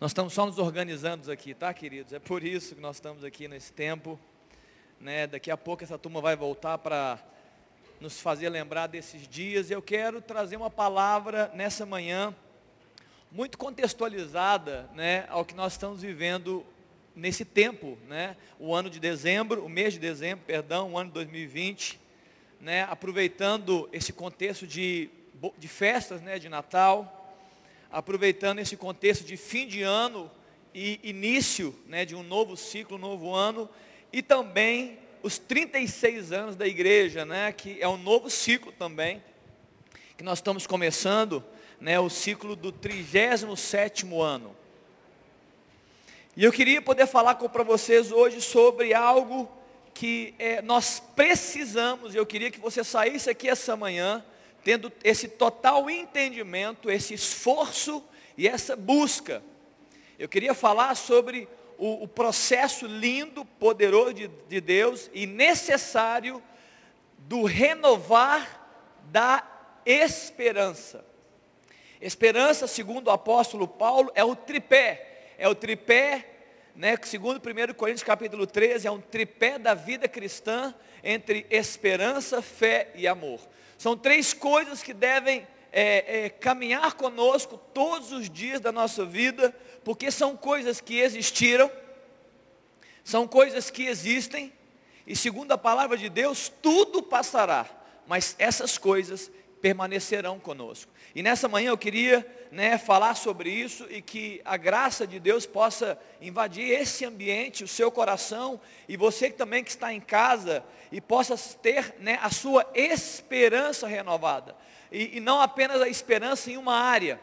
Nós estamos só nos organizando aqui, tá, queridos? É por isso que nós estamos aqui nesse tempo. Né? Daqui a pouco essa turma vai voltar para nos fazer lembrar desses dias. Eu quero trazer uma palavra nessa manhã muito contextualizada, né, ao que nós estamos vivendo nesse tempo, né? O ano de dezembro, o mês de dezembro, perdão, o ano de 2020, né? Aproveitando esse contexto de, de festas, né, de Natal, aproveitando esse contexto de fim de ano e início né, de um novo ciclo, um novo ano, e também os 36 anos da igreja, né, que é um novo ciclo também, que nós estamos começando, né, o ciclo do 37º ano. E eu queria poder falar para vocês hoje sobre algo que é, nós precisamos, eu queria que você saísse aqui essa manhã, tendo esse total entendimento, esse esforço e essa busca. Eu queria falar sobre o, o processo lindo, poderoso de, de Deus e necessário do renovar da esperança. Esperança, segundo o apóstolo Paulo, é o tripé. É o tripé, né, segundo 1 Coríntios capítulo 13, é um tripé da vida cristã entre esperança, fé e amor. São três coisas que devem é, é, caminhar conosco todos os dias da nossa vida, porque são coisas que existiram, são coisas que existem, e segundo a palavra de Deus, tudo passará, mas essas coisas permanecerão conosco. E nessa manhã eu queria né, falar sobre isso e que a graça de Deus possa invadir esse ambiente, o seu coração, e você também que está em casa, e possa ter né, a sua esperança renovada. E, e não apenas a esperança em uma área,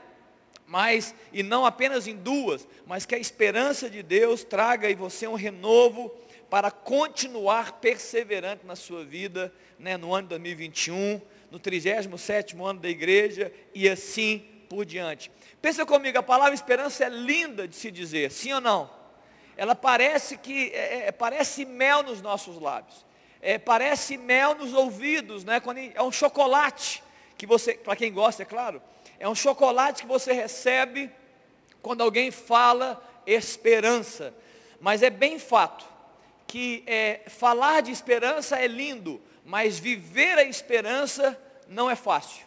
mas, e não apenas em duas, mas que a esperança de Deus traga em você um renovo para continuar perseverante na sua vida, né, no ano de 2021, no 37 ano da igreja e assim por diante. Pensa comigo, a palavra esperança é linda de se dizer, sim ou não? Ela parece que é, é, parece mel nos nossos lábios, é, parece mel nos ouvidos, né? Quando é um chocolate que você, para quem gosta, é claro, é um chocolate que você recebe quando alguém fala esperança. Mas é bem fato que é, falar de esperança é lindo, mas viver a esperança não é fácil.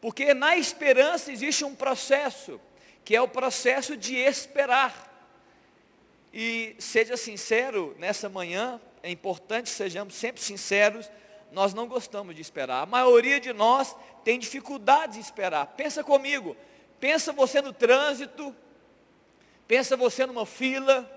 Porque na esperança existe um processo, que é o processo de esperar. E seja sincero, nessa manhã, é importante sejamos sempre sinceros, nós não gostamos de esperar. A maioria de nós tem dificuldade de esperar. Pensa comigo, pensa você no trânsito, pensa você numa fila,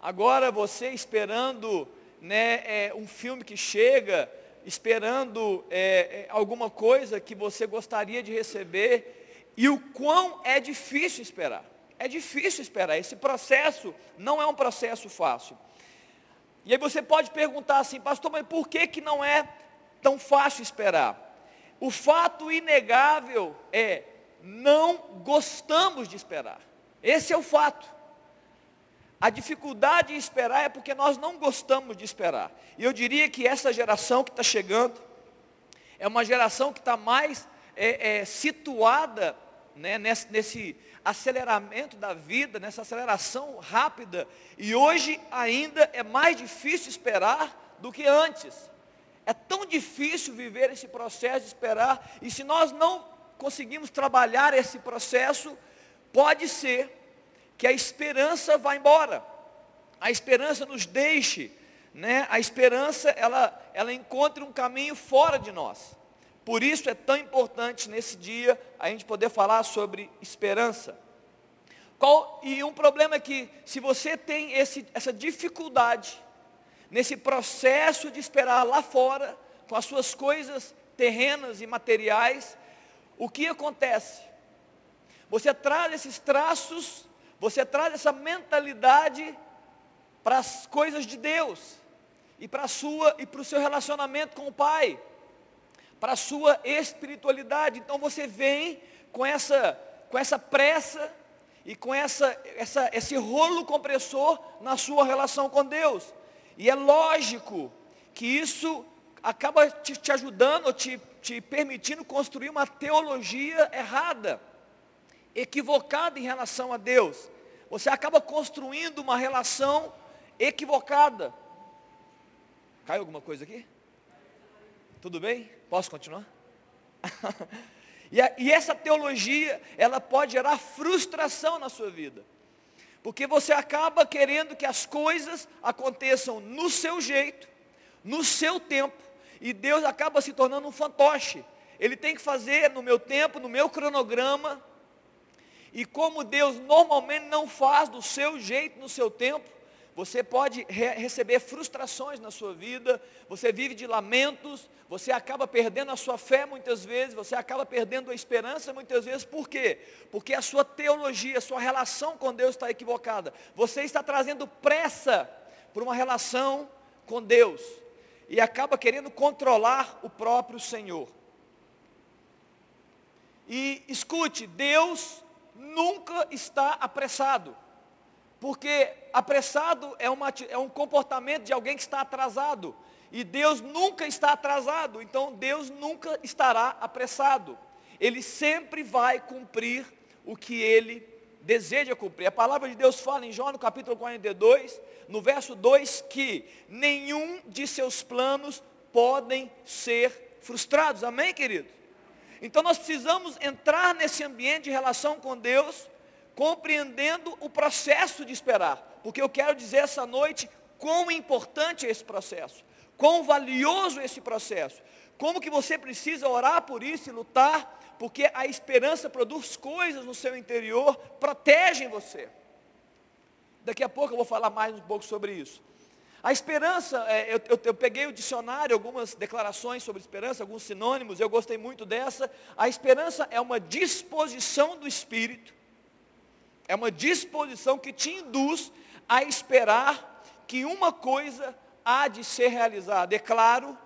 agora você esperando né, é, um filme que chega, esperando é, é, alguma coisa que você gostaria de receber, e o quão é difícil esperar. É difícil esperar. Esse processo não é um processo fácil. E aí você pode perguntar assim, pastor, mas por que, que não é tão fácil esperar? O fato inegável é, não gostamos de esperar. Esse é o fato. A dificuldade em esperar é porque nós não gostamos de esperar. E eu diria que essa geração que está chegando é uma geração que está mais é, é, situada né, nesse, nesse aceleramento da vida, nessa aceleração rápida. E hoje ainda é mais difícil esperar do que antes. É tão difícil viver esse processo de esperar. E se nós não conseguimos trabalhar esse processo, pode ser que a esperança vá embora. A esperança nos deixe, né? A esperança ela ela encontre um caminho fora de nós. Por isso é tão importante nesse dia a gente poder falar sobre esperança. Qual, e um problema é que se você tem esse, essa dificuldade nesse processo de esperar lá fora, com as suas coisas terrenas e materiais, o que acontece? Você traz esses traços você traz essa mentalidade para as coisas de Deus e para a sua e para o seu relacionamento com o Pai, para a sua espiritualidade. Então você vem com essa com essa pressa e com essa, essa esse rolo compressor na sua relação com Deus. E é lógico que isso acaba te, te ajudando, te, te permitindo construir uma teologia errada equivocada em relação a Deus, você acaba construindo uma relação equivocada. Caiu alguma coisa aqui? Tudo bem? Posso continuar? e, a, e essa teologia, ela pode gerar frustração na sua vida. Porque você acaba querendo que as coisas aconteçam no seu jeito, no seu tempo, e Deus acaba se tornando um fantoche. Ele tem que fazer no meu tempo, no meu cronograma. E como Deus normalmente não faz do seu jeito, no seu tempo, você pode re receber frustrações na sua vida, você vive de lamentos, você acaba perdendo a sua fé muitas vezes, você acaba perdendo a esperança muitas vezes, por quê? Porque a sua teologia, a sua relação com Deus está equivocada. Você está trazendo pressa para uma relação com Deus e acaba querendo controlar o próprio Senhor. E escute, Deus nunca está apressado. Porque apressado é, uma, é um comportamento de alguém que está atrasado. E Deus nunca está atrasado, então Deus nunca estará apressado. Ele sempre vai cumprir o que ele deseja cumprir. A palavra de Deus fala em João no capítulo 42, no verso 2, que nenhum de seus planos podem ser frustrados. Amém, querido? Então nós precisamos entrar nesse ambiente de relação com Deus compreendendo o processo de esperar. Porque eu quero dizer essa noite quão importante é esse processo, quão valioso é esse processo, como que você precisa orar por isso e lutar, porque a esperança produz coisas no seu interior, protegem você. Daqui a pouco eu vou falar mais um pouco sobre isso. A esperança, é, eu, eu, eu, peguei o dicionário, algumas declarações sobre esperança, alguns sinônimos, eu gostei muito dessa. A esperança é uma disposição do espírito é uma disposição que te induz a esperar que uma coisa há de ser realizada. É claro,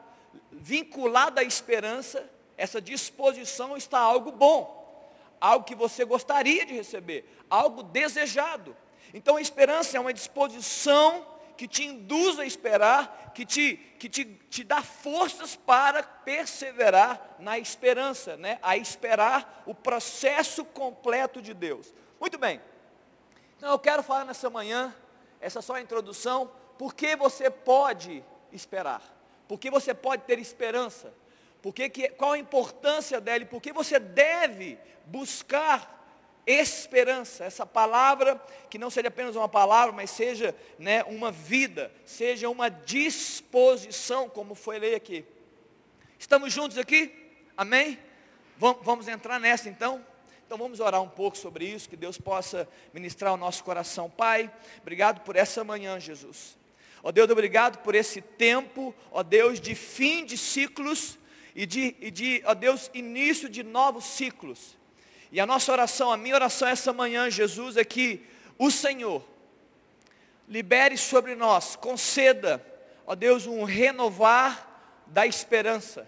vinculada à esperança, essa disposição está algo bom, algo que você gostaria de receber, algo desejado. Então a esperança é uma disposição que te induz a esperar, que te, que te, te dá forças para perseverar na esperança, né? a esperar o processo completo de Deus. Muito bem, então eu quero falar nessa manhã, essa só introdução, por que você pode esperar? Por que você pode ter esperança? Por que, qual a importância dela? Por que você deve buscar esperança? Essa palavra, que não seja apenas uma palavra, mas seja né, uma vida, seja uma disposição, como foi ler aqui. Estamos juntos aqui? Amém? Vamos entrar nessa então? Então vamos orar um pouco sobre isso, que Deus possa ministrar o nosso coração. Pai, obrigado por essa manhã, Jesus. Ó Deus, obrigado por esse tempo, ó Deus, de fim de ciclos e de, e de ó Deus, início de novos ciclos. E a nossa oração, a minha oração essa manhã, Jesus, é que o Senhor libere sobre nós, conceda, ó Deus, um renovar da esperança.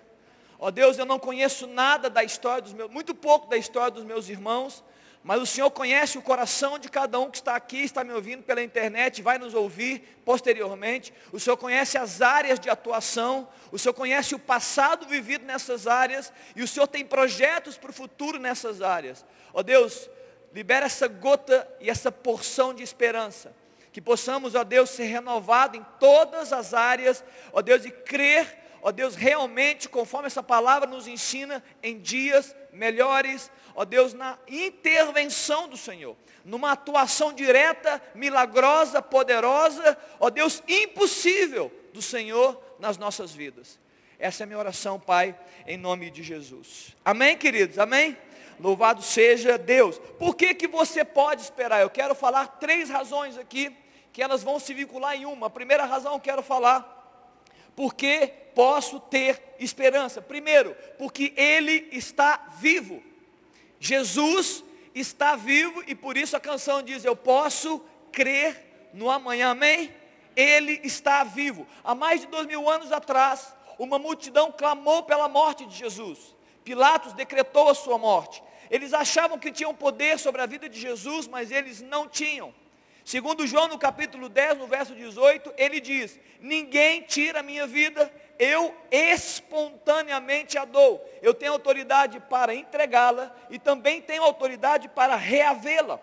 Ó Deus, eu não conheço nada da história dos meus, muito pouco da história dos meus irmãos, mas o Senhor conhece o coração de cada um que está aqui, está me ouvindo pela internet, vai nos ouvir posteriormente. O Senhor conhece as áreas de atuação, o Senhor conhece o passado vivido nessas áreas, e o Senhor tem projetos para o futuro nessas áreas. Ó Deus, libera essa gota e essa porção de esperança. Que possamos, ó Deus, ser renovados em todas as áreas, ó Deus, e crer ó Deus, realmente, conforme essa palavra nos ensina, em dias melhores, ó Deus, na intervenção do Senhor, numa atuação direta, milagrosa, poderosa, ó Deus, impossível do Senhor nas nossas vidas. Essa é a minha oração, Pai, em nome de Jesus. Amém, queridos? Amém? Louvado seja Deus. Por que, que você pode esperar? Eu quero falar três razões aqui, que elas vão se vincular em uma. A primeira razão eu quero falar porque posso ter esperança? Primeiro, porque Ele está vivo. Jesus está vivo e por isso a canção diz: Eu posso crer no amanhã, amém? Ele está vivo. Há mais de dois mil anos atrás, uma multidão clamou pela morte de Jesus. Pilatos decretou a sua morte. Eles achavam que tinham poder sobre a vida de Jesus, mas eles não tinham. Segundo João no capítulo 10, no verso 18, ele diz: Ninguém tira a minha vida, eu espontaneamente a dou. Eu tenho autoridade para entregá-la e também tenho autoridade para reavê-la.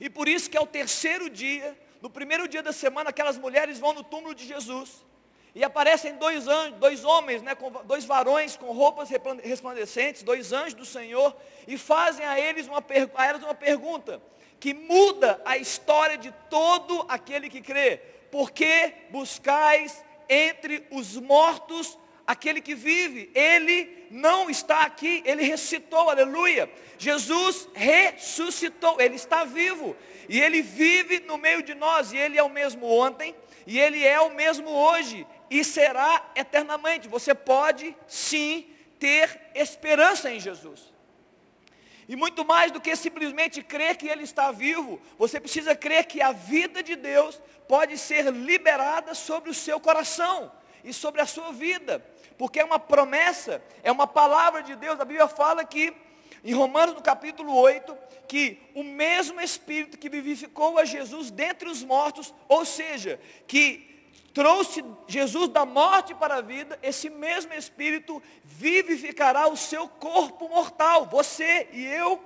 E por isso que é o terceiro dia, no primeiro dia da semana, aquelas mulheres vão no túmulo de Jesus. E aparecem dois anjos, dois homens, né, com, dois varões com roupas resplandecentes, dois anjos do Senhor, e fazem a eles uma, a elas uma pergunta que muda a história de todo aquele que crê. Por que buscais entre os mortos aquele que vive? Ele não está aqui, ele ressuscitou, aleluia. Jesus ressuscitou, ele está vivo. E ele vive no meio de nós, e ele é o mesmo ontem, e ele é o mesmo hoje, e será eternamente. Você pode sim ter esperança em Jesus. E muito mais do que simplesmente crer que Ele está vivo, você precisa crer que a vida de Deus pode ser liberada sobre o seu coração e sobre a sua vida, porque é uma promessa, é uma palavra de Deus. A Bíblia fala que, em Romanos no capítulo 8, que o mesmo Espírito que vivificou a Jesus dentre os mortos, ou seja, que trouxe Jesus da morte para a vida, esse mesmo Espírito vivificará o seu corpo mortal, você e eu,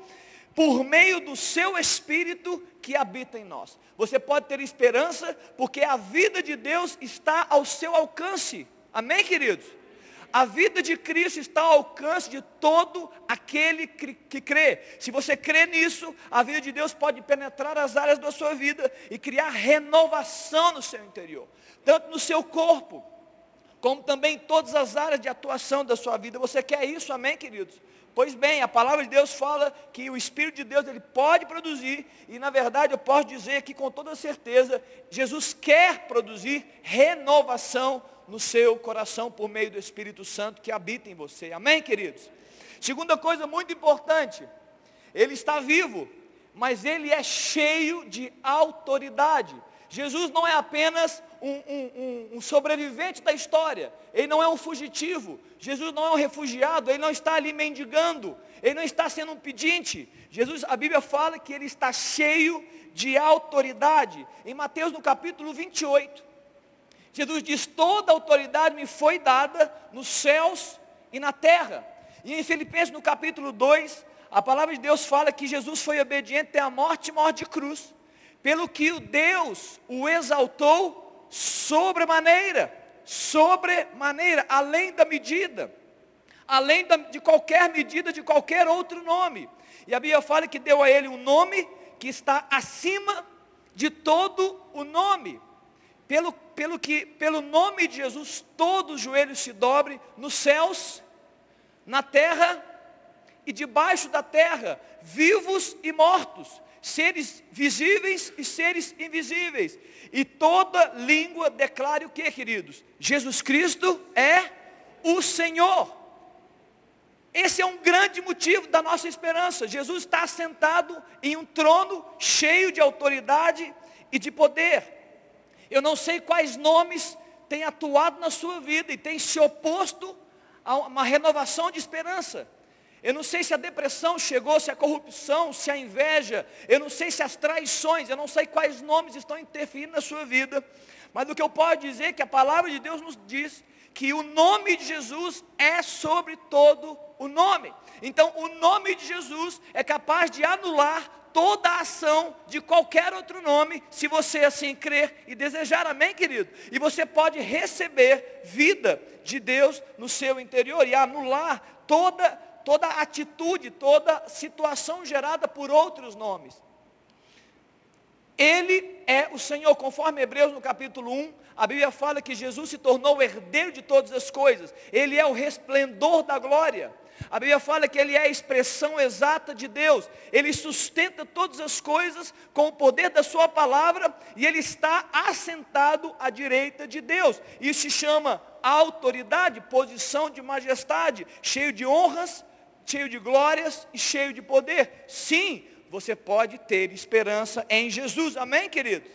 por meio do seu Espírito que habita em nós. Você pode ter esperança, porque a vida de Deus está ao seu alcance. Amém, queridos? A vida de Cristo está ao alcance de todo aquele que crê. Se você crê nisso, a vida de Deus pode penetrar as áreas da sua vida e criar renovação no seu interior tanto no seu corpo, como também em todas as áreas de atuação da sua vida. Você quer isso, amém, queridos? Pois bem, a palavra de Deus fala que o Espírito de Deus ele pode produzir, e na verdade eu posso dizer aqui com toda certeza, Jesus quer produzir renovação no seu coração por meio do Espírito Santo que habita em você. Amém, queridos? Segunda coisa muito importante, ele está vivo, mas ele é cheio de autoridade. Jesus não é apenas um, um, um, sobrevivente da história, ele não é um fugitivo, Jesus não é um refugiado, ele não está ali mendigando, ele não está sendo um pedinte. Jesus, a Bíblia fala que ele está cheio de autoridade. Em Mateus no capítulo 28, Jesus diz: toda autoridade me foi dada nos céus e na terra. E em Filipenses no capítulo 2, a palavra de Deus fala que Jesus foi obediente até a morte e morte de cruz pelo que o Deus o exaltou sobremaneira, sobremaneira, além da medida, além de qualquer medida de qualquer outro nome. E a Bíblia fala que deu a ele um nome que está acima de todo o nome. Pelo, pelo que, pelo nome de Jesus, todos os joelhos se dobrem nos céus, na terra e debaixo da terra, vivos e mortos seres visíveis e seres invisíveis. E toda língua declare o que, queridos? Jesus Cristo é o Senhor. Esse é um grande motivo da nossa esperança. Jesus está sentado em um trono cheio de autoridade e de poder. Eu não sei quais nomes têm atuado na sua vida e têm se oposto a uma renovação de esperança. Eu não sei se a depressão chegou, se a corrupção, se a inveja, eu não sei se as traições, eu não sei quais nomes estão interferindo na sua vida, mas o que eu posso dizer é que a palavra de Deus nos diz que o nome de Jesus é sobre todo o nome. Então, o nome de Jesus é capaz de anular toda a ação de qualquer outro nome, se você assim crer e desejar, amém, querido? E você pode receber vida de Deus no seu interior e anular toda toda atitude, toda situação gerada por outros nomes. Ele é o Senhor, conforme Hebreus no capítulo 1, a Bíblia fala que Jesus se tornou herdeiro de todas as coisas, ele é o resplendor da glória. A Bíblia fala que ele é a expressão exata de Deus, ele sustenta todas as coisas com o poder da sua palavra e ele está assentado à direita de Deus. Isso se chama autoridade, posição de majestade, cheio de honras cheio de glórias e cheio de poder. Sim, você pode ter esperança em Jesus. Amém, queridos?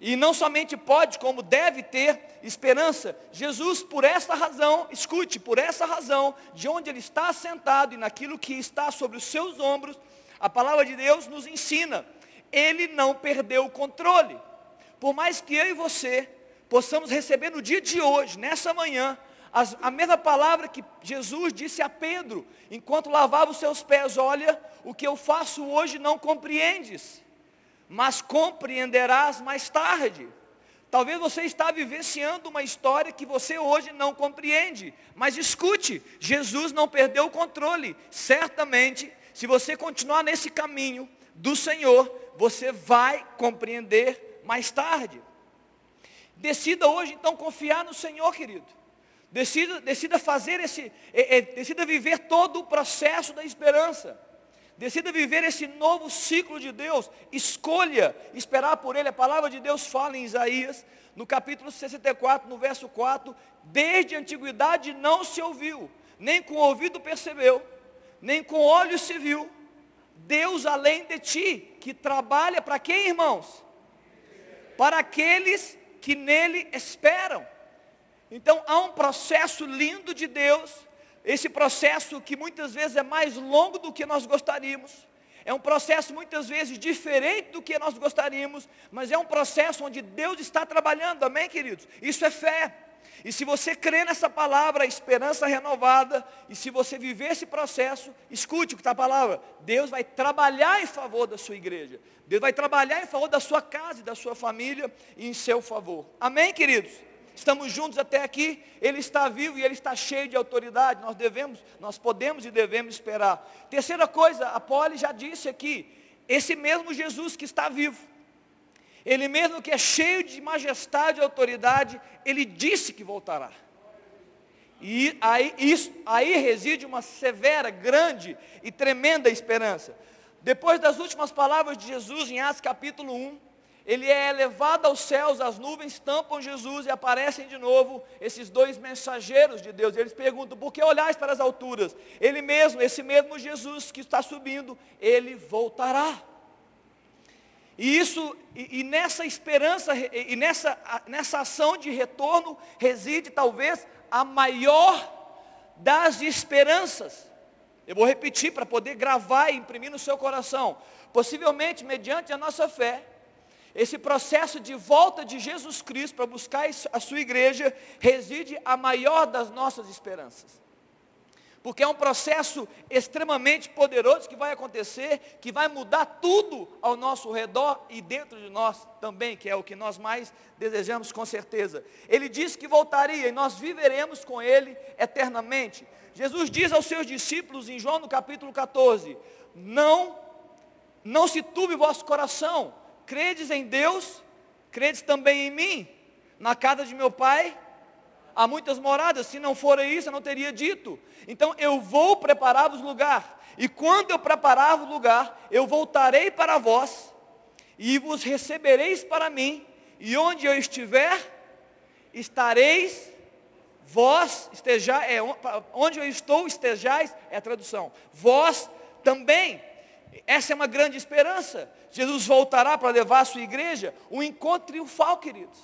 E não somente pode, como deve ter esperança. Jesus, por essa razão, escute, por essa razão, de onde ele está sentado e naquilo que está sobre os seus ombros, a palavra de Deus nos ensina. Ele não perdeu o controle. Por mais que eu e você possamos receber no dia de hoje, nessa manhã, as, a mesma palavra que Jesus disse a Pedro, enquanto lavava os seus pés, olha, o que eu faço hoje não compreendes, mas compreenderás mais tarde. Talvez você está vivenciando uma história que você hoje não compreende, mas escute, Jesus não perdeu o controle. Certamente, se você continuar nesse caminho do Senhor, você vai compreender mais tarde. Decida hoje então confiar no Senhor, querido. Decida, decida fazer esse, é, é, decida viver todo o processo da esperança. Decida viver esse novo ciclo de Deus. Escolha esperar por Ele. A palavra de Deus fala em Isaías, no capítulo 64, no verso 4, desde a antiguidade não se ouviu, nem com o ouvido percebeu, nem com olhos se viu, Deus além de ti, que trabalha para quem, irmãos? Para aqueles que nele esperam. Então há um processo lindo de Deus, esse processo que muitas vezes é mais longo do que nós gostaríamos, é um processo muitas vezes diferente do que nós gostaríamos, mas é um processo onde Deus está trabalhando, amém, queridos? Isso é fé. E se você crê nessa palavra, esperança renovada, e se você viver esse processo, escute o que está a palavra, Deus vai trabalhar em favor da sua igreja, Deus vai trabalhar em favor da sua casa e da sua família e em seu favor. Amém, queridos? Estamos juntos até aqui, Ele está vivo e Ele está cheio de autoridade. Nós devemos, nós podemos e devemos esperar. Terceira coisa, a Poli já disse aqui, esse mesmo Jesus que está vivo, Ele mesmo que é cheio de majestade e autoridade, Ele disse que voltará. E aí, isso, aí reside uma severa, grande e tremenda esperança. Depois das últimas palavras de Jesus em Atos capítulo 1, ele é elevado aos céus, as nuvens tampam Jesus e aparecem de novo esses dois mensageiros de Deus. Eles perguntam, por que olhais para as alturas? Ele mesmo, esse mesmo Jesus que está subindo, ele voltará. E isso, e, e nessa esperança, e, e nessa, nessa ação de retorno, reside talvez a maior das esperanças. Eu vou repetir para poder gravar e imprimir no seu coração. Possivelmente, mediante a nossa fé, esse processo de volta de Jesus Cristo para buscar a sua igreja reside a maior das nossas esperanças. Porque é um processo extremamente poderoso que vai acontecer, que vai mudar tudo ao nosso redor e dentro de nós também, que é o que nós mais desejamos com certeza. Ele disse que voltaria e nós viveremos com ele eternamente. Jesus diz aos seus discípulos em João no capítulo 14: Não, não se turbe o vosso coração credes em Deus, credes também em mim. Na casa de meu pai há muitas moradas, se não for isso, eu não teria dito. Então eu vou preparar-vos lugar. E quando eu preparar o lugar, eu voltarei para vós e vos recebereis para mim, e onde eu estiver, estareis vós estejais, é, onde eu estou estejais, é a tradução. Vós também. Essa é uma grande esperança. Jesus voltará para levar a sua igreja um encontro triunfal, queridos.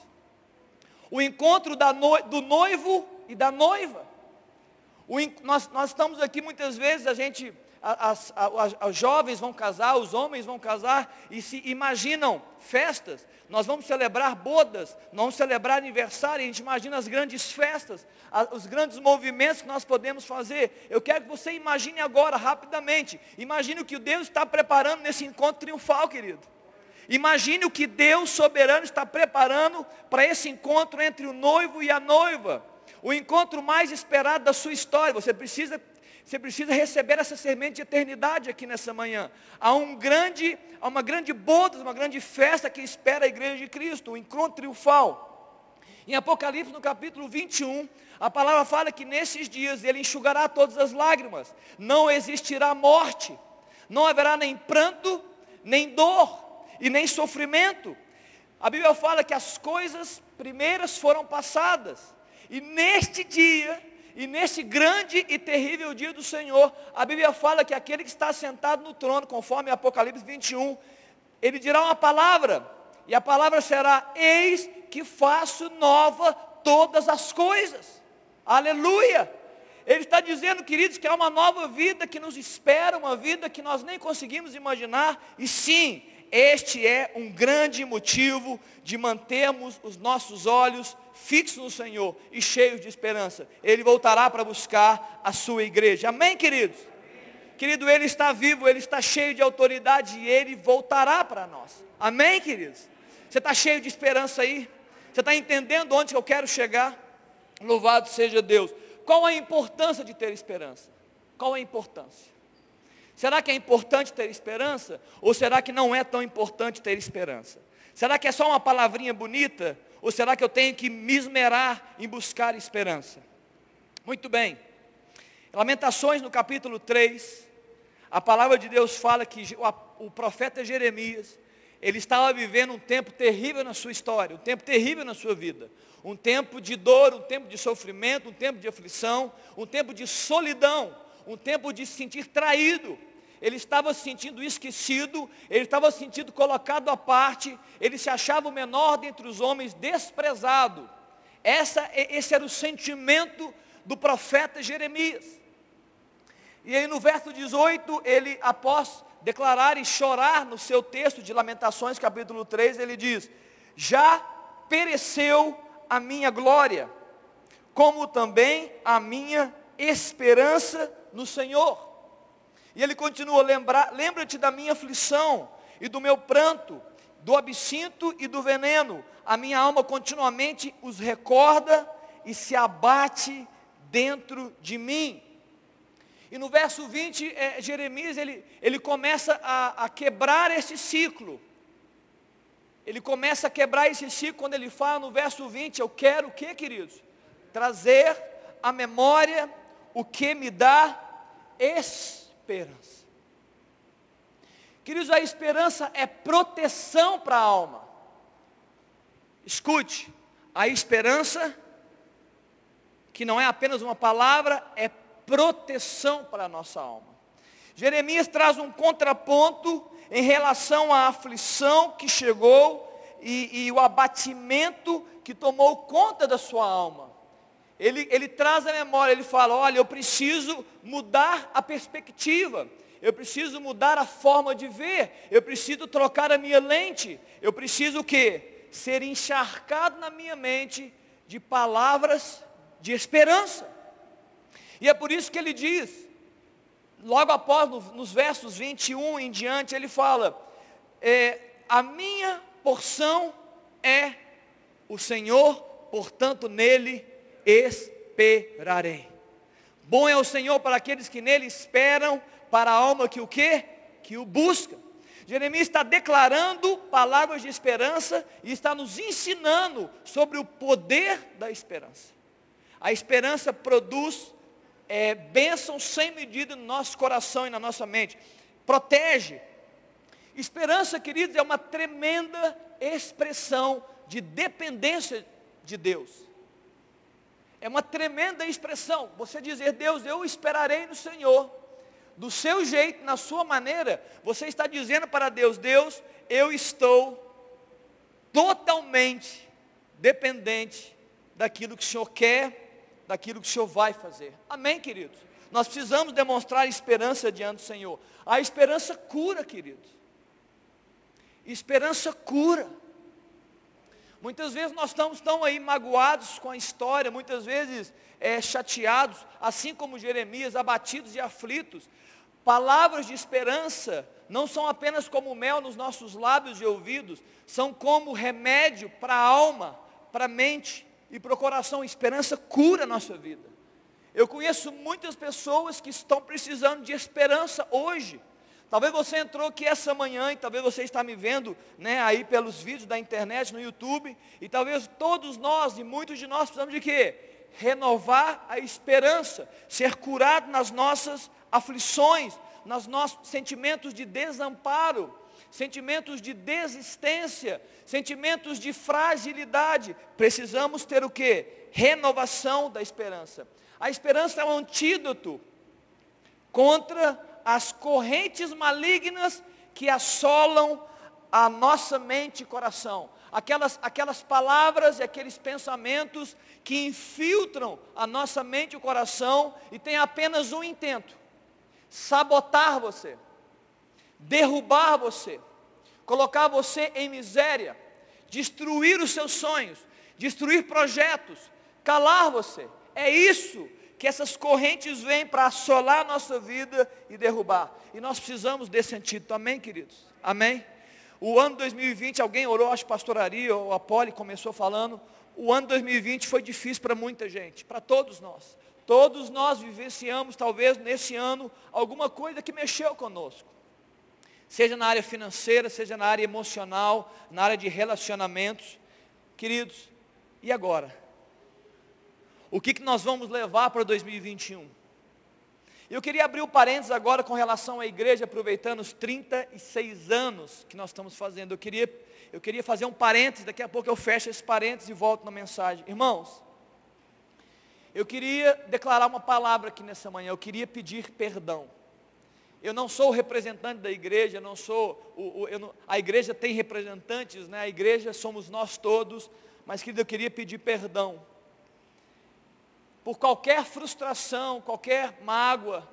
O encontro no, do noivo e da noiva. O, nós, nós estamos aqui muitas vezes, a gente as, as, as, jovens vão casar, os homens vão casar e se imaginam festas. Nós vamos celebrar bodas, nós vamos celebrar aniversário, a gente imagina as grandes festas, os grandes movimentos que nós podemos fazer. Eu quero que você imagine agora, rapidamente, imagine o que Deus está preparando nesse encontro triunfal, querido. Imagine o que Deus soberano está preparando para esse encontro entre o noivo e a noiva. O encontro mais esperado da sua história. Você precisa você precisa receber essa semente de eternidade aqui nessa manhã. Há, um grande, há uma grande boda, uma grande festa que espera a igreja de Cristo, o encontro triunfal. Em Apocalipse, no capítulo 21, a palavra fala que nesses dias ele enxugará todas as lágrimas, não existirá morte, não haverá nem pranto, nem dor e nem sofrimento. A Bíblia fala que as coisas primeiras foram passadas, e neste dia e nesse grande e terrível dia do Senhor, a Bíblia fala que aquele que está sentado no trono, conforme Apocalipse 21, ele dirá uma palavra, e a palavra será: Eis que faço nova todas as coisas. Aleluia! Ele está dizendo, queridos, que há uma nova vida que nos espera, uma vida que nós nem conseguimos imaginar, e sim, este é um grande motivo de mantermos os nossos olhos fixos no Senhor e cheios de esperança. Ele voltará para buscar a sua igreja. Amém, queridos? Querido, Ele está vivo, Ele está cheio de autoridade e Ele voltará para nós. Amém, queridos? Você está cheio de esperança aí? Você está entendendo onde eu quero chegar? Louvado seja Deus. Qual a importância de ter esperança? Qual a importância? Será que é importante ter esperança? Ou será que não é tão importante ter esperança? Será que é só uma palavrinha bonita? Ou será que eu tenho que me esmerar em buscar esperança? Muito bem. Lamentações no capítulo 3, a palavra de Deus fala que o profeta Jeremias, ele estava vivendo um tempo terrível na sua história, um tempo terrível na sua vida. Um tempo de dor, um tempo de sofrimento, um tempo de aflição, um tempo de solidão, um tempo de se sentir traído, ele estava se sentindo esquecido, ele estava se sentindo colocado à parte, ele se achava o menor dentre os homens, desprezado. Essa, esse era o sentimento do profeta Jeremias. E aí no verso 18, ele, após declarar e chorar no seu texto de Lamentações, capítulo 3, ele diz: Já pereceu a minha glória, como também a minha esperança no Senhor. E ele continua, lembra-te da minha aflição e do meu pranto, do absinto e do veneno. A minha alma continuamente os recorda e se abate dentro de mim. E no verso 20, é, Jeremias, ele, ele começa a, a quebrar esse ciclo. Ele começa a quebrar esse ciclo quando ele fala no verso 20, eu quero o que, queridos? Trazer a memória o que me dá esperança esperança. Queridos, a esperança é proteção para a alma. Escute, a esperança, que não é apenas uma palavra, é proteção para a nossa alma. Jeremias traz um contraponto em relação à aflição que chegou e, e o abatimento que tomou conta da sua alma ele, ele traz a memória, ele fala, olha, eu preciso mudar a perspectiva, eu preciso mudar a forma de ver, eu preciso trocar a minha lente, eu preciso o quê? Ser encharcado na minha mente de palavras de esperança. E é por isso que ele diz, logo após, no, nos versos 21 em diante, ele fala, é, a minha porção é o Senhor, portanto nele esperarei. Bom é o Senhor para aqueles que nele esperam, para a alma que o quê? Que o busca. Jeremias está declarando palavras de esperança e está nos ensinando sobre o poder da esperança. A esperança produz é, bênção sem medida no nosso coração e na nossa mente. Protege. Esperança, queridos, é uma tremenda expressão de dependência de Deus. É uma tremenda expressão. Você dizer, Deus, eu esperarei no Senhor. Do seu jeito, na sua maneira, você está dizendo para Deus, Deus, eu estou totalmente dependente daquilo que o Senhor quer, daquilo que o Senhor vai fazer. Amém, queridos? Nós precisamos demonstrar esperança diante do Senhor. A esperança cura, queridos. Esperança cura. Muitas vezes nós estamos tão aí magoados com a história, muitas vezes é, chateados, assim como Jeremias, abatidos e aflitos. Palavras de esperança não são apenas como mel nos nossos lábios e ouvidos, são como remédio para a alma, para a mente e para o coração. Esperança cura a nossa vida. Eu conheço muitas pessoas que estão precisando de esperança hoje. Talvez você entrou aqui essa manhã e talvez você está me vendo né, aí pelos vídeos da internet, no YouTube. E talvez todos nós e muitos de nós precisamos de quê? Renovar a esperança, ser curado nas nossas aflições, nos nossos sentimentos de desamparo, sentimentos de desistência, sentimentos de fragilidade. Precisamos ter o quê? Renovação da esperança. A esperança é um antídoto contra as correntes malignas que assolam a nossa mente e coração. Aquelas, aquelas palavras e aqueles pensamentos que infiltram a nossa mente e o coração e tem apenas um intento: sabotar você, derrubar você, colocar você em miséria, destruir os seus sonhos, destruir projetos, calar você. É isso que essas correntes vêm para assolar a nossa vida e derrubar. E nós precisamos desse antídoto. Amém, queridos? Amém? O ano 2020, alguém orou, acho pastoraria ou a Poli começou falando, o ano 2020 foi difícil para muita gente, para todos nós. Todos nós vivenciamos, talvez, nesse ano, alguma coisa que mexeu conosco. Seja na área financeira, seja na área emocional, na área de relacionamentos. Queridos, e agora? O que, que nós vamos levar para 2021? Eu queria abrir o parênteses agora com relação à igreja, aproveitando os 36 anos que nós estamos fazendo. Eu queria, eu queria fazer um parênteses, daqui a pouco eu fecho esse parênteses e volto na mensagem. Irmãos, eu queria declarar uma palavra aqui nessa manhã, eu queria pedir perdão. Eu não sou o representante da igreja, não sou, o, o, não, a igreja tem representantes, né? a igreja somos nós todos, mas querido, eu queria pedir perdão. Por qualquer frustração, qualquer mágoa,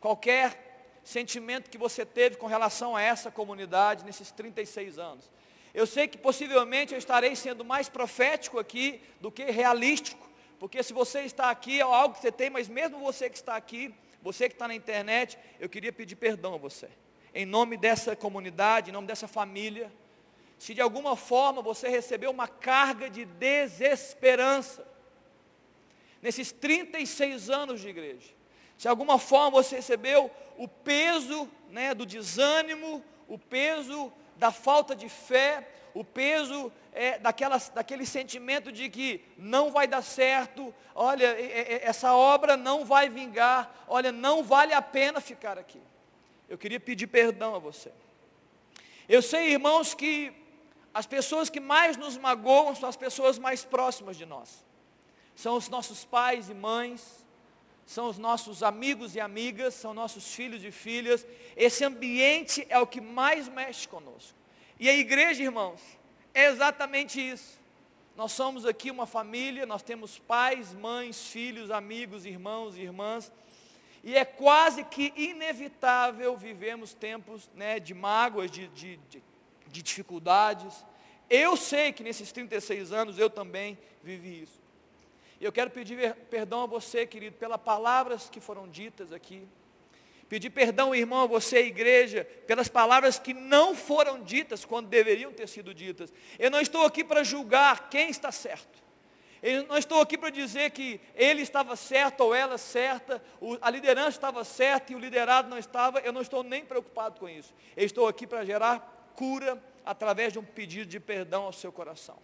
qualquer sentimento que você teve com relação a essa comunidade nesses 36 anos. Eu sei que possivelmente eu estarei sendo mais profético aqui do que realístico, porque se você está aqui, é algo que você tem, mas mesmo você que está aqui, você que está na internet, eu queria pedir perdão a você. Em nome dessa comunidade, em nome dessa família, se de alguma forma você recebeu uma carga de desesperança, nesses 36 anos de igreja, se de alguma forma você recebeu o peso né, do desânimo, o peso da falta de fé, o peso é, daquelas, daquele sentimento de que não vai dar certo, olha, essa obra não vai vingar, olha, não vale a pena ficar aqui. Eu queria pedir perdão a você. Eu sei, irmãos, que as pessoas que mais nos magoam são as pessoas mais próximas de nós. São os nossos pais e mães, são os nossos amigos e amigas, são nossos filhos e filhas. Esse ambiente é o que mais mexe conosco. E a igreja, irmãos, é exatamente isso. Nós somos aqui uma família, nós temos pais, mães, filhos, amigos, irmãos e irmãs. E é quase que inevitável vivemos tempos né, de mágoas, de, de, de, de dificuldades. Eu sei que nesses 36 anos eu também vivi isso. Eu quero pedir perdão a você, querido, pelas palavras que foram ditas aqui. Pedir perdão, irmão, a você, igreja, pelas palavras que não foram ditas quando deveriam ter sido ditas. Eu não estou aqui para julgar quem está certo. Eu não estou aqui para dizer que ele estava certo ou ela certa, a liderança estava certa e o liderado não estava. Eu não estou nem preocupado com isso. Eu estou aqui para gerar cura através de um pedido de perdão ao seu coração.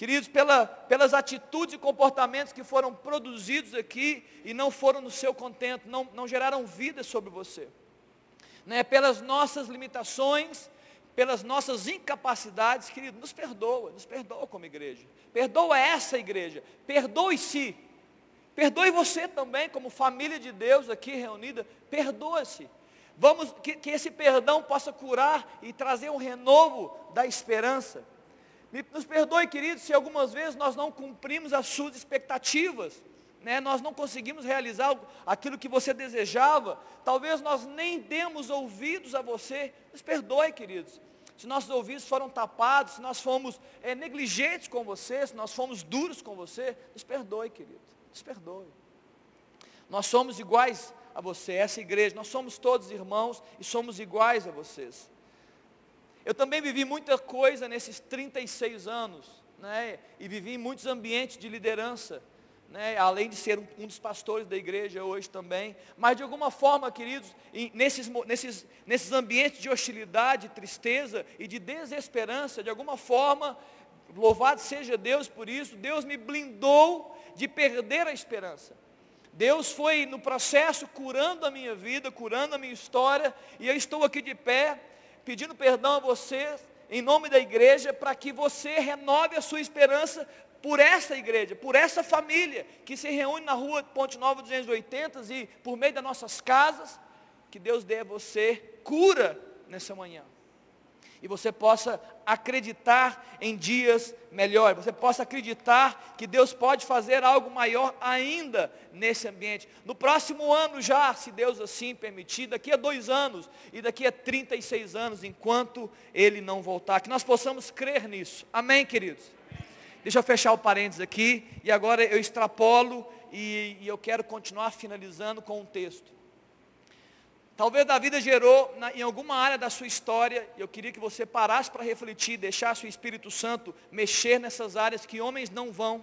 Queridos, pela, pelas atitudes e comportamentos que foram produzidos aqui e não foram no seu contento, não, não geraram vida sobre você. Né? Pelas nossas limitações, pelas nossas incapacidades, querido, nos perdoa, nos perdoa como igreja. Perdoa essa igreja, perdoe-se. Perdoe você também, como família de Deus aqui reunida, perdoa-se. Vamos, que, que esse perdão possa curar e trazer um renovo da esperança. Nos perdoe, queridos, se algumas vezes nós não cumprimos as suas expectativas. Né? Nós não conseguimos realizar aquilo que você desejava. Talvez nós nem demos ouvidos a você. Nos perdoe, queridos. Se nossos ouvidos foram tapados, se nós fomos é, negligentes com você, se nós fomos duros com você, nos perdoe, querido. Nos perdoe. Nós somos iguais a você, essa igreja. Nós somos todos irmãos e somos iguais a vocês. Eu também vivi muita coisa nesses 36 anos, né? E vivi em muitos ambientes de liderança, né? Além de ser um, um dos pastores da igreja hoje também. Mas de alguma forma, queridos, em, nesses, nesses, nesses ambientes de hostilidade, tristeza e de desesperança, de alguma forma, louvado seja Deus por isso, Deus me blindou de perder a esperança. Deus foi no processo curando a minha vida, curando a minha história, e eu estou aqui de pé pedindo perdão a você, em nome da igreja, para que você renove a sua esperança por essa igreja, por essa família que se reúne na rua Ponte Nova 280 e por meio das nossas casas, que Deus dê a você cura nessa manhã. E você possa acreditar em dias melhores, você possa acreditar que Deus pode fazer algo maior ainda nesse ambiente. No próximo ano já, se Deus assim permitir, daqui a dois anos e daqui a 36 anos, enquanto Ele não voltar, que nós possamos crer nisso. Amém, queridos? Deixa eu fechar o parênteses aqui, e agora eu extrapolo e, e eu quero continuar finalizando com um texto. Talvez vida gerou na, em alguma área da sua história, e eu queria que você parasse para refletir, deixasse o Espírito Santo mexer nessas áreas que homens não vão,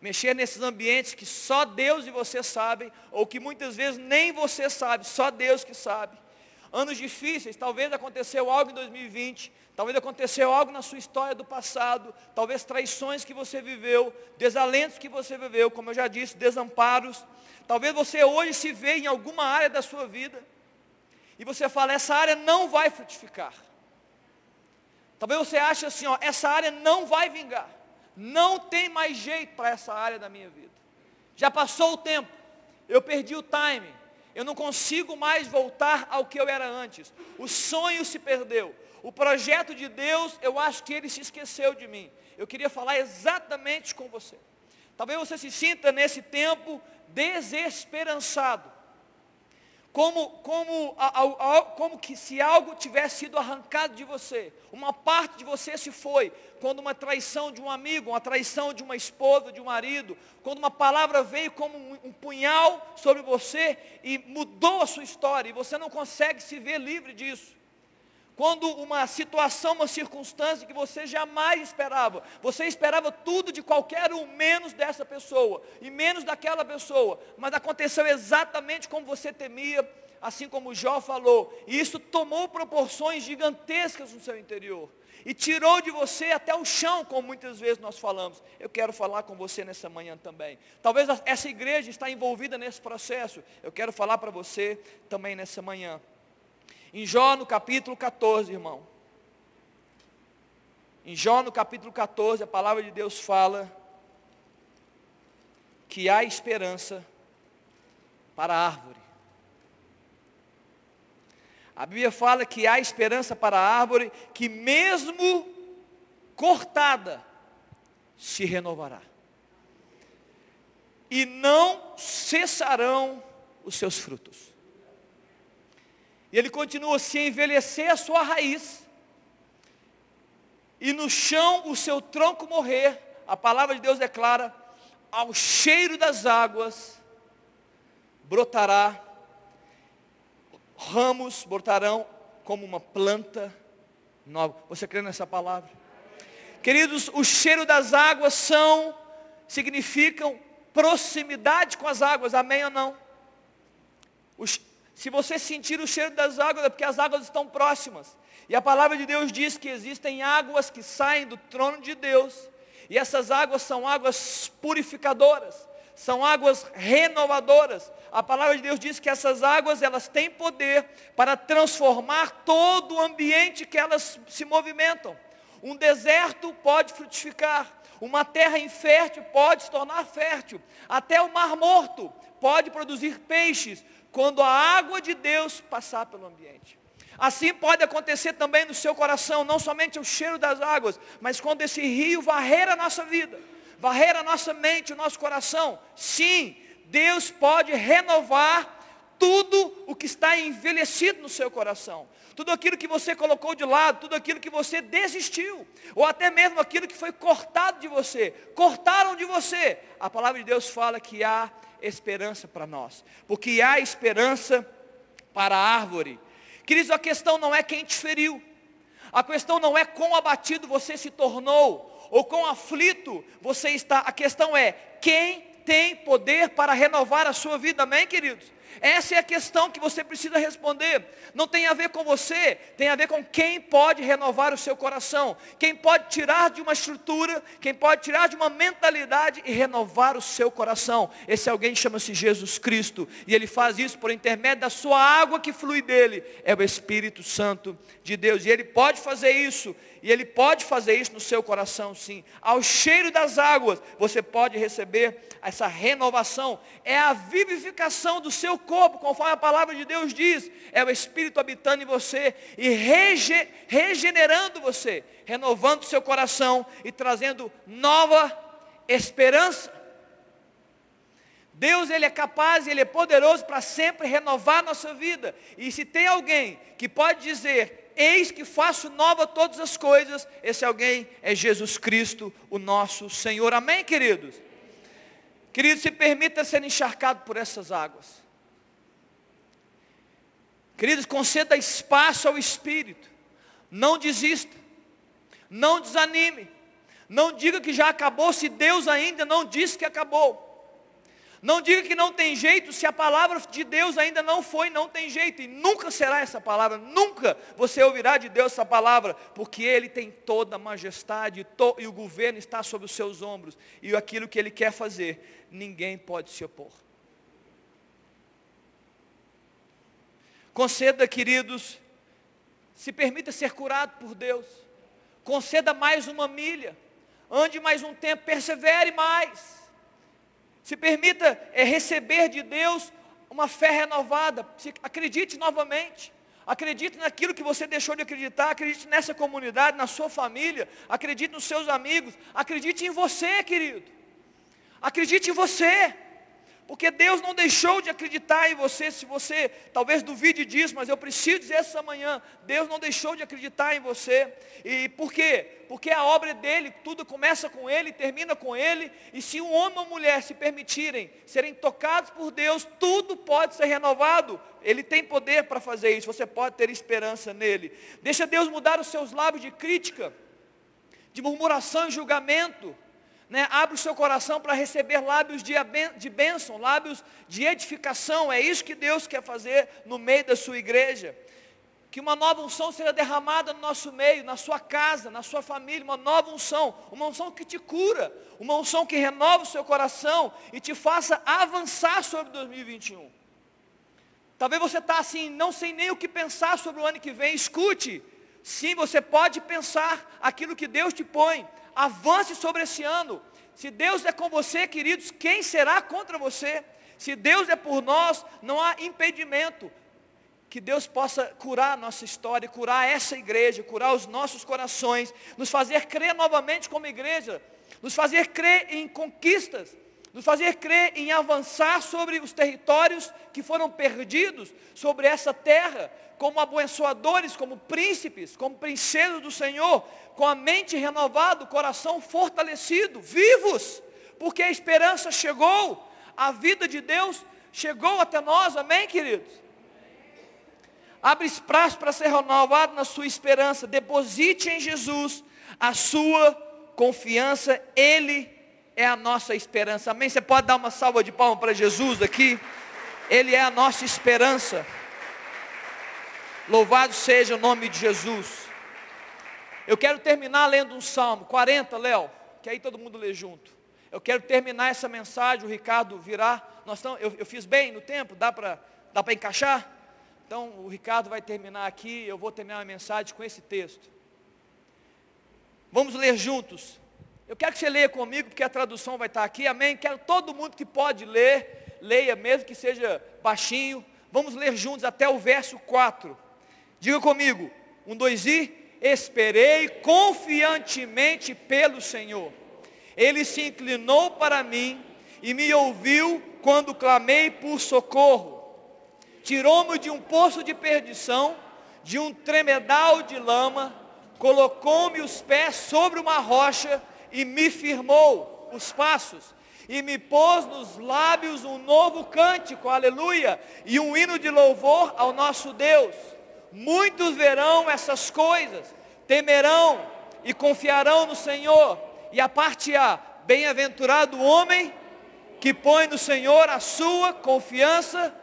mexer nesses ambientes que só Deus e você sabem, ou que muitas vezes nem você sabe, só Deus que sabe. Anos difíceis, talvez aconteceu algo em 2020, talvez aconteceu algo na sua história do passado, talvez traições que você viveu, desalentos que você viveu, como eu já disse, desamparos. Talvez você hoje se vê em alguma área da sua vida e você fala, essa área não vai frutificar. Talvez você ache assim, ó, essa área não vai vingar. Não tem mais jeito para essa área da minha vida. Já passou o tempo. Eu perdi o time. Eu não consigo mais voltar ao que eu era antes. O sonho se perdeu. O projeto de Deus, eu acho que ele se esqueceu de mim. Eu queria falar exatamente com você. Talvez você se sinta nesse tempo desesperançado como, como, como que se algo tivesse sido arrancado de você, uma parte de você se foi, quando uma traição de um amigo, uma traição de uma esposa, de um marido, quando uma palavra veio como um, um punhal sobre você e mudou a sua história, e você não consegue se ver livre disso. Quando uma situação, uma circunstância que você jamais esperava, você esperava tudo de qualquer um, menos dessa pessoa, e menos daquela pessoa, mas aconteceu exatamente como você temia, assim como Jó falou, e isso tomou proporções gigantescas no seu interior, e tirou de você até o chão, como muitas vezes nós falamos. Eu quero falar com você nessa manhã também. Talvez essa igreja está envolvida nesse processo, eu quero falar para você também nessa manhã. Em Jó no capítulo 14, irmão. Em Jó no capítulo 14, a palavra de Deus fala que há esperança para a árvore. A Bíblia fala que há esperança para a árvore que mesmo cortada se renovará. E não cessarão os seus frutos. E ele continua, se envelhecer a sua raiz, e no chão o seu tronco morrer, a palavra de Deus declara, ao cheiro das águas, brotará, ramos brotarão como uma planta nova. Você crê nessa palavra? Queridos, o cheiro das águas são, significam proximidade com as águas, amém ou não? Se você sentir o cheiro das águas, é porque as águas estão próximas. E a palavra de Deus diz que existem águas que saem do trono de Deus. E essas águas são águas purificadoras, são águas renovadoras. A palavra de Deus diz que essas águas, elas têm poder para transformar todo o ambiente que elas se movimentam. Um deserto pode frutificar, uma terra infértil pode se tornar fértil, até o mar morto pode produzir peixes, quando a água de Deus passar pelo ambiente. Assim pode acontecer também no seu coração, não somente o cheiro das águas, mas quando esse rio varrer a nossa vida, varrer a nossa mente, o nosso coração. Sim, Deus pode renovar tudo o que está envelhecido no seu coração. Tudo aquilo que você colocou de lado, tudo aquilo que você desistiu, ou até mesmo aquilo que foi cortado de você, cortaram de você. A palavra de Deus fala que há esperança para nós, porque há esperança para a árvore. Queridos, a questão não é quem te feriu, a questão não é quão abatido você se tornou, ou quão aflito você está, a questão é quem tem poder para renovar a sua vida, amém, queridos? Essa é a questão que você precisa responder. Não tem a ver com você, tem a ver com quem pode renovar o seu coração, quem pode tirar de uma estrutura, quem pode tirar de uma mentalidade e renovar o seu coração. Esse alguém chama-se Jesus Cristo, e ele faz isso por intermédio da sua água que flui dele, é o Espírito Santo de Deus. E ele pode fazer isso, e ele pode fazer isso no seu coração, sim. Ao cheiro das águas, você pode receber essa renovação, é a vivificação do seu corpo, conforme a palavra de Deus diz, é o Espírito habitando em você e rege, regenerando você, renovando seu coração e trazendo nova esperança. Deus ele é capaz, ele é poderoso para sempre renovar nossa vida. E se tem alguém que pode dizer, eis que faço nova todas as coisas, esse alguém é Jesus Cristo, o nosso Senhor. Amém, queridos? Queridos, se permita ser encharcado por essas águas. Queridos, conceda espaço ao Espírito. Não desista. Não desanime. Não diga que já acabou se Deus ainda não disse que acabou. Não diga que não tem jeito se a palavra de Deus ainda não foi, não tem jeito. E nunca será essa palavra, nunca você ouvirá de Deus essa palavra, porque Ele tem toda a majestade e o governo está sobre os seus ombros. E aquilo que Ele quer fazer, ninguém pode se opor. Conceda, queridos, se permita ser curado por Deus. Conceda mais uma milha. Ande mais um tempo, persevere mais. Se permita é, receber de Deus uma fé renovada. Se, acredite novamente. Acredite naquilo que você deixou de acreditar. Acredite nessa comunidade, na sua família. Acredite nos seus amigos. Acredite em você, querido. Acredite em você. Porque Deus não deixou de acreditar em você, se você talvez duvide disso, mas eu preciso dizer essa manhã, Deus não deixou de acreditar em você. E por quê? Porque a obra é dele, tudo começa com ele, termina com ele, e se um homem ou mulher se permitirem serem tocados por Deus, tudo pode ser renovado. Ele tem poder para fazer isso, você pode ter esperança nele. Deixa Deus mudar os seus lábios de crítica, de murmuração e julgamento né, abre o seu coração para receber lábios de, bênção, lábios de edificação. É isso que Deus quer fazer no meio da sua igreja. Que uma nova unção seja derramada no nosso meio, na sua casa, na sua família, uma nova unção, uma unção que te cura, uma unção que renova o seu coração e te faça avançar sobre 2021. Talvez você está assim, não sei nem o que pensar sobre o ano que vem. Escute, sim, você pode pensar aquilo que Deus te põe avance sobre esse ano. Se Deus é com você, queridos, quem será contra você? Se Deus é por nós, não há impedimento. Que Deus possa curar a nossa história, curar essa igreja, curar os nossos corações, nos fazer crer novamente como igreja, nos fazer crer em conquistas, nos fazer crer em avançar sobre os territórios que foram perdidos, sobre essa terra, como abençoadores, como príncipes, como princesas do Senhor, com a mente renovada, o coração fortalecido, vivos, porque a esperança chegou, a vida de Deus chegou até nós, amém, queridos? Abre espaço para ser renovado na sua esperança, deposite em Jesus a sua confiança, Ele é a nossa esperança, amém? Você pode dar uma salva de palmas para Jesus aqui? Ele é a nossa esperança. Louvado seja o nome de Jesus. Eu quero terminar lendo um salmo, 40, Léo, que aí todo mundo lê junto. Eu quero terminar essa mensagem, o Ricardo virá. Nós estamos, eu, eu fiz bem no tempo, dá para dá encaixar? Então o Ricardo vai terminar aqui, eu vou terminar a mensagem com esse texto. Vamos ler juntos. Eu quero que você leia comigo, porque a tradução vai estar aqui, amém? Quero todo mundo que pode ler, leia, mesmo que seja baixinho. Vamos ler juntos até o verso 4. Diga comigo, um, dois e esperei confiantemente pelo Senhor. Ele se inclinou para mim e me ouviu quando clamei por socorro. Tirou-me de um poço de perdição, de um tremedal de lama, colocou-me os pés sobre uma rocha e me firmou os passos e me pôs nos lábios um novo cântico, aleluia, e um hino de louvor ao nosso Deus. Muitos verão essas coisas, temerão e confiarão no Senhor. E a parte A, bem-aventurado o homem que põe no Senhor a sua confiança.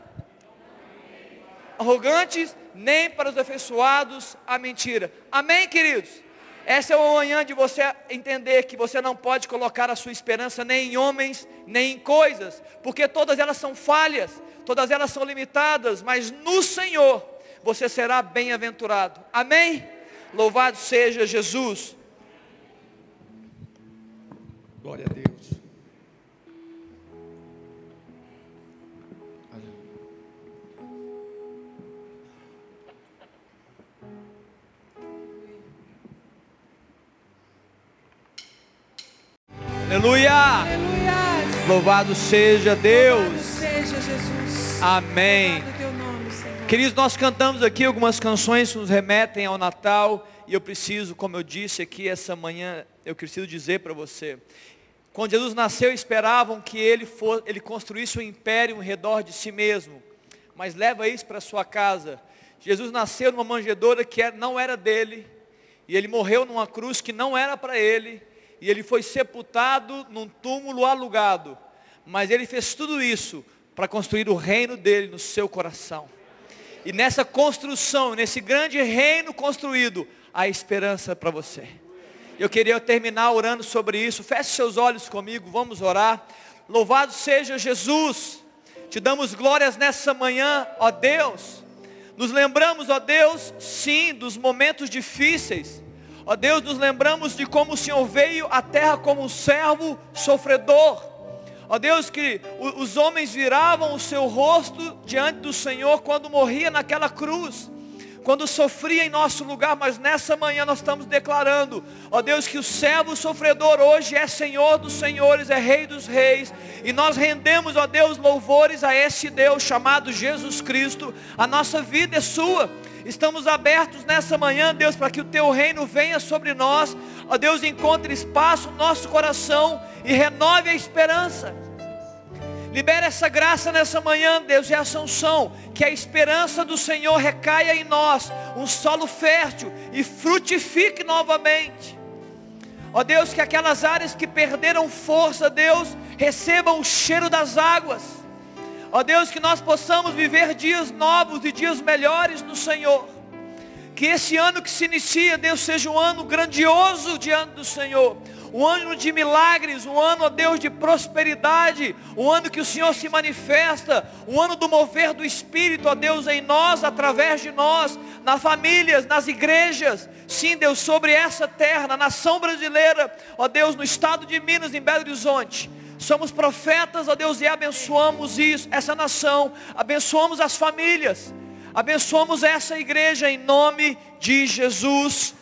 Arrogantes, nem para os afeiçoados a mentira. Amém, queridos? Essa é a manhã de você entender que você não pode colocar a sua esperança nem em homens, nem em coisas, porque todas elas são falhas, todas elas são limitadas, mas no Senhor você será bem-aventurado. Amém? Louvado seja Jesus. Glória a Deus. Aleluia. Aleluia. Louvado seja Deus. Louvado seja Jesus. Amém. Nome. Queridos, nós cantamos aqui algumas canções que nos remetem ao Natal e eu preciso, como eu disse aqui essa manhã, eu preciso dizer para você. Quando Jesus nasceu, esperavam que ele, for, ele construísse um império em redor de si mesmo. Mas leva isso para sua casa. Jesus nasceu numa manjedoura que era- não era dele. E ele morreu numa cruz que não era para ele. E ele foi sepultado num túmulo alugado. Mas ele fez tudo isso para construir o reino dele no seu coração. E nessa construção, nesse grande reino construído, há esperança para você. Eu queria terminar orando sobre isso. Feche seus olhos comigo, vamos orar. Louvado seja Jesus. Te damos glórias nessa manhã, ó Deus. Nos lembramos, ó Deus, sim, dos momentos difíceis. Ó Deus, nos lembramos de como o Senhor veio à terra como um servo sofredor. Ó Deus, que os homens viravam o seu rosto diante do Senhor quando morria naquela cruz, quando sofria em nosso lugar, mas nessa manhã nós estamos declarando, ó Deus, que o servo sofredor hoje é Senhor dos senhores, é Rei dos reis, e nós rendemos, ó Deus, louvores a esse Deus chamado Jesus Cristo, a nossa vida é sua. Estamos abertos nessa manhã, Deus, para que o teu reino venha sobre nós. Ó Deus, encontre espaço no nosso coração e renove a esperança. Libera essa graça nessa manhã, Deus, e essa unção, que a esperança do Senhor recaia em nós, um solo fértil e frutifique novamente. Ó Deus, que aquelas áreas que perderam força, Deus, recebam o cheiro das águas. Ó Deus, que nós possamos viver dias novos e dias melhores no Senhor. Que esse ano que se inicia, Deus, seja um ano grandioso diante do Senhor. Um ano de milagres, um ano, ó Deus, de prosperidade. Um ano que o Senhor se manifesta. Um ano do mover do Espírito, ó Deus, em nós, através de nós, nas famílias, nas igrejas. Sim, Deus, sobre essa terra, na nação brasileira, ó Deus, no estado de Minas, em Belo Horizonte. Somos profetas, ó Deus, e abençoamos isso, essa nação, abençoamos as famílias, abençoamos essa igreja em nome de Jesus.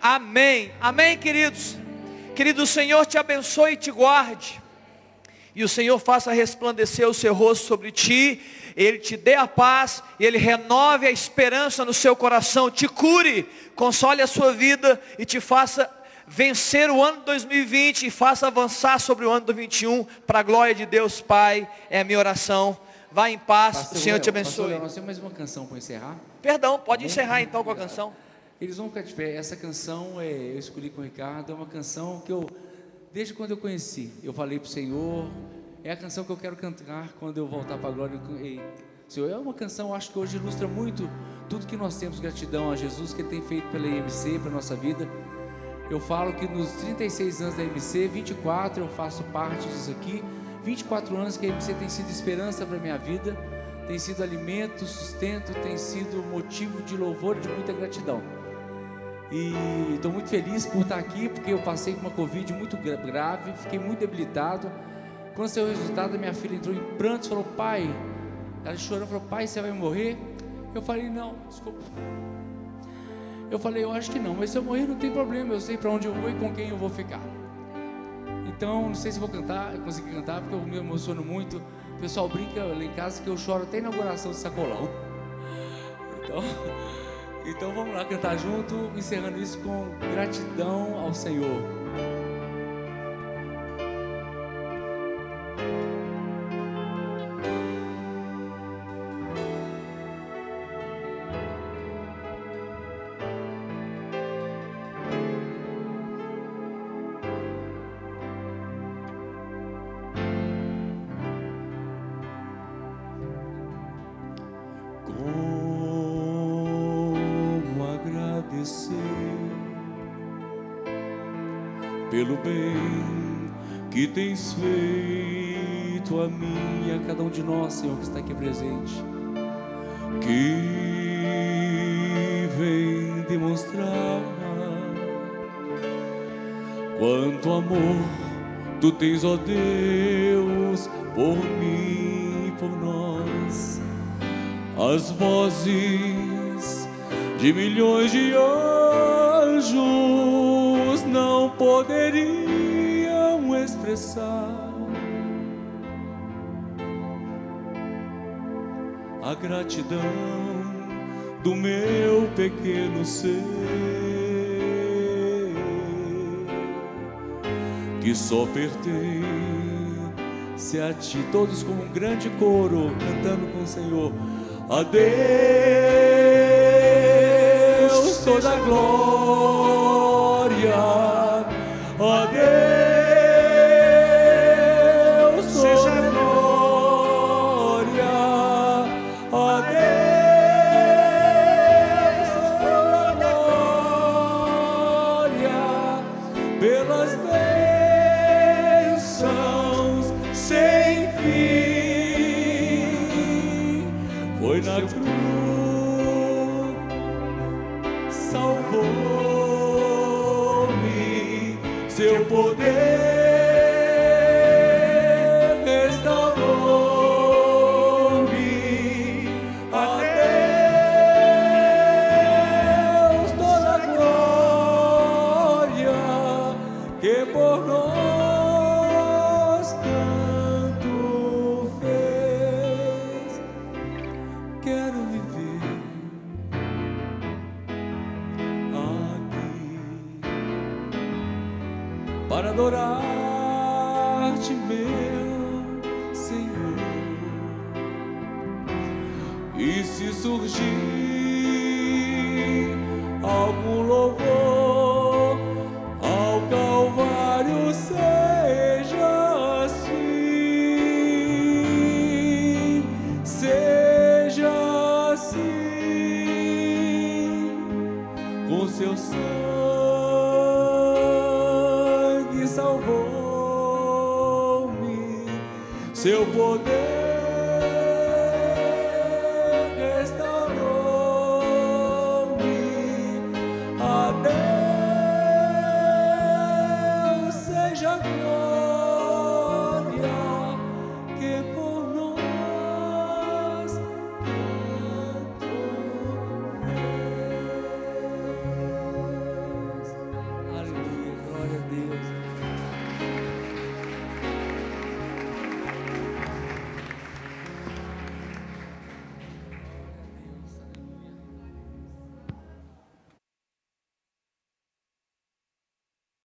Amém. Amém, queridos. Querido, o Senhor te abençoe e te guarde. E o Senhor faça resplandecer o seu rosto sobre ti, Ele te dê a paz, Ele renove a esperança no seu coração, te cure, console a sua vida e te faça vencer o ano 2020 e faça avançar sobre o ano 2021 para a glória de Deus Pai. É a minha oração. Vá em paz, Pastor o Senhor Léo, te Pastor abençoe. Léo, nós temos mais uma canção para encerrar. Perdão, pode encerrar então com a canção. Eles vão ficar de pé. Essa canção é, eu escolhi com o Ricardo, é uma canção que eu, desde quando eu conheci, eu falei para o Senhor, é a canção que eu quero cantar quando eu voltar para a glória. E, Senhor, é uma canção, acho que hoje ilustra muito tudo que nós temos, gratidão a Jesus, que Ele tem feito pela IMC, para a nossa vida. Eu falo que nos 36 anos da IMC, 24 eu faço parte disso aqui, 24 anos que a IMC tem sido esperança para minha vida, tem sido alimento, sustento, tem sido motivo de louvor e de muita gratidão. E estou muito feliz por estar aqui, porque eu passei com uma Covid muito gra- grave, fiquei muito debilitado. Quando saiu o resultado, minha filha entrou em prantos, falou, pai, ela chorou, falou, pai, você vai morrer? Eu falei, não, desculpa. Eu falei, eu acho que não, mas se eu morrer não tem problema, eu sei para onde eu vou e com quem eu vou ficar. Então, não sei se vou cantar, eu consegui cantar, porque eu me emociono muito. O pessoal brinca lá em casa que eu choro até inauguração de sacolão. Então, então vamos lá cantar junto, encerrando isso com gratidão ao Senhor. Senhor, que está aqui presente, que vem demonstrar quanto amor tu tens, ó Deus, por mim e por nós. As vozes de milhões de anjos não poderiam expressar a gratidão do meu pequeno ser que só pertence a ti. Todos como um grande coro cantando com o Senhor. A Deus toda a glória. A Deus adorar-te, meu Senhor. E se surgir